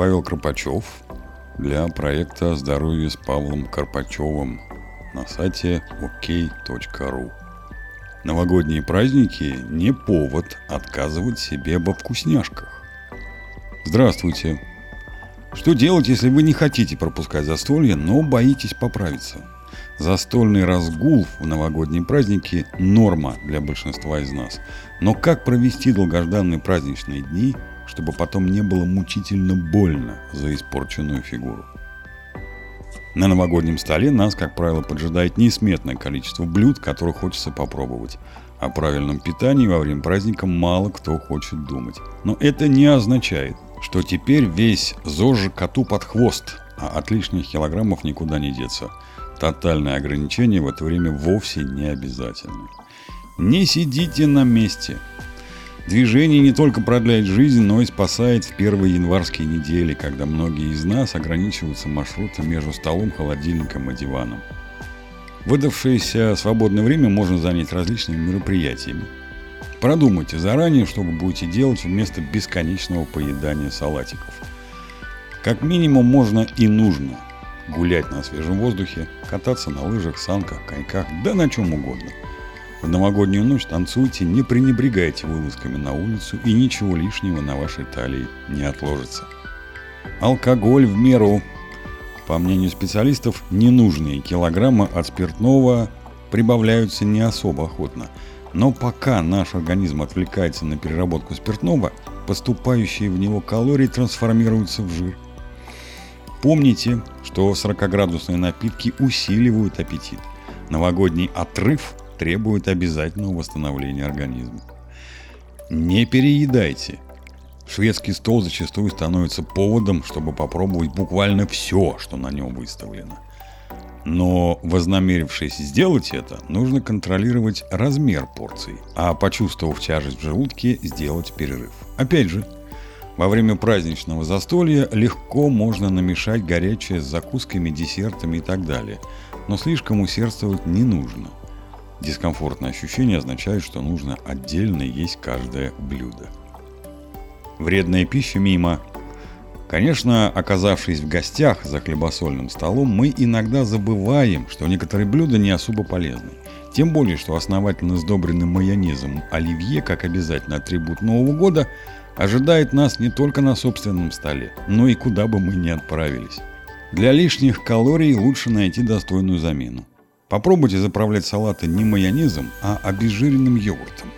Павел Карпачев для проекта «Здоровье с Павлом Карпачевым» на сайте ok.ru. Новогодние праздники – не повод отказывать себе во вкусняшках. Здравствуйте! Что делать, если вы не хотите пропускать застолье, но боитесь поправиться? Застольный разгул в новогодние праздники – норма для большинства из нас. Но как провести долгожданные праздничные дни, чтобы потом не было мучительно больно за испорченную фигуру? На новогоднем столе нас, как правило, поджидает несметное количество блюд, которые хочется попробовать. О правильном питании во время праздника мало кто хочет думать. Но это не означает, что теперь весь ЗОЖ коту под хвост, а от лишних килограммов никуда не деться. Тотальное ограничение в это время вовсе не обязательно. Не сидите на месте. Движение не только продляет жизнь, но и спасает в первые январские недели, когда многие из нас ограничиваются маршрутом между столом, холодильником и диваном. Выдавшееся свободное время можно занять различными мероприятиями. Продумайте заранее, что вы будете делать вместо бесконечного поедания салатиков. Как минимум можно и нужно гулять на свежем воздухе, кататься на лыжах, санках, коньках, да на чем угодно. В новогоднюю ночь танцуйте, не пренебрегайте вылазками на улицу и ничего лишнего на вашей талии не отложится. Алкоголь в меру. По мнению специалистов, ненужные килограммы от спиртного прибавляются не особо охотно. Но пока наш организм отвлекается на переработку спиртного, поступающие в него калории трансформируются в жир. Помните, что 40-градусные напитки усиливают аппетит. Новогодний отрыв требует обязательного восстановления организма. Не переедайте. Шведский стол зачастую становится поводом, чтобы попробовать буквально все, что на нем выставлено. Но вознамерившись сделать это, нужно контролировать размер порций, а почувствовав тяжесть в желудке, сделать перерыв. Опять же, во время праздничного застолья легко можно намешать горячее с закусками, десертами и так далее, но слишком усердствовать не нужно. Дискомфортное ощущение означает, что нужно отдельно есть каждое блюдо. Вредная пища мимо. Конечно, оказавшись в гостях за хлебосольным столом, мы иногда забываем, что некоторые блюда не особо полезны. Тем более, что основательно сдобренным майонезом оливье, как обязательно атрибут Нового года, ожидает нас не только на собственном столе, но и куда бы мы ни отправились. Для лишних калорий лучше найти достойную замену. Попробуйте заправлять салаты не майонезом, а обезжиренным йогуртом.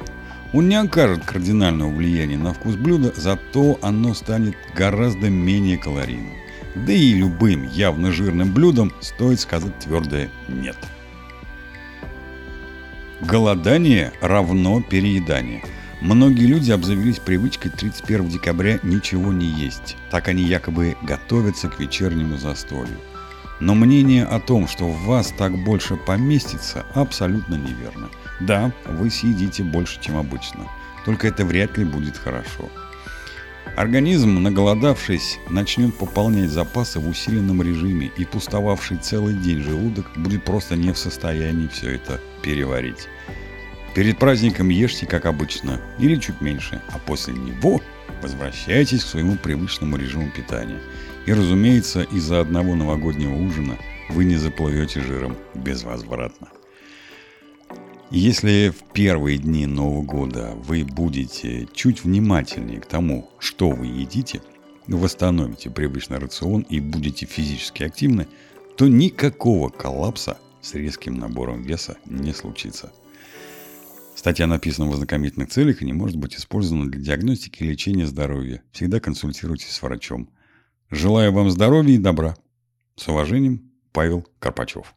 Он не окажет кардинального влияния на вкус блюда, зато оно станет гораздо менее калорийным. Да и любым явно жирным блюдом стоит сказать твердое «нет». Голодание равно переедание. Многие люди обзавелись привычкой 31 декабря ничего не есть. Так они якобы готовятся к вечернему застолью. Но мнение о том, что в вас так больше поместится, абсолютно неверно. Да, вы съедите больше, чем обычно. Только это вряд ли будет хорошо. Организм, наголодавшись, начнет пополнять запасы в усиленном режиме, и пустовавший целый день желудок будет просто не в состоянии все это переварить. Перед праздником ешьте как обычно, или чуть меньше, а после него возвращайтесь к своему привычному режиму питания. И, разумеется, из-за одного новогоднего ужина вы не заплывете жиром безвозвратно. Если в первые дни Нового года вы будете чуть внимательнее к тому, что вы едите, восстановите привычный рацион и будете физически активны, то никакого коллапса с резким набором веса не случится. Статья написана в ознакомительных целях и не может быть использована для диагностики и лечения здоровья. Всегда консультируйтесь с врачом. Желаю вам здоровья и добра. С уважением, Павел Карпачев.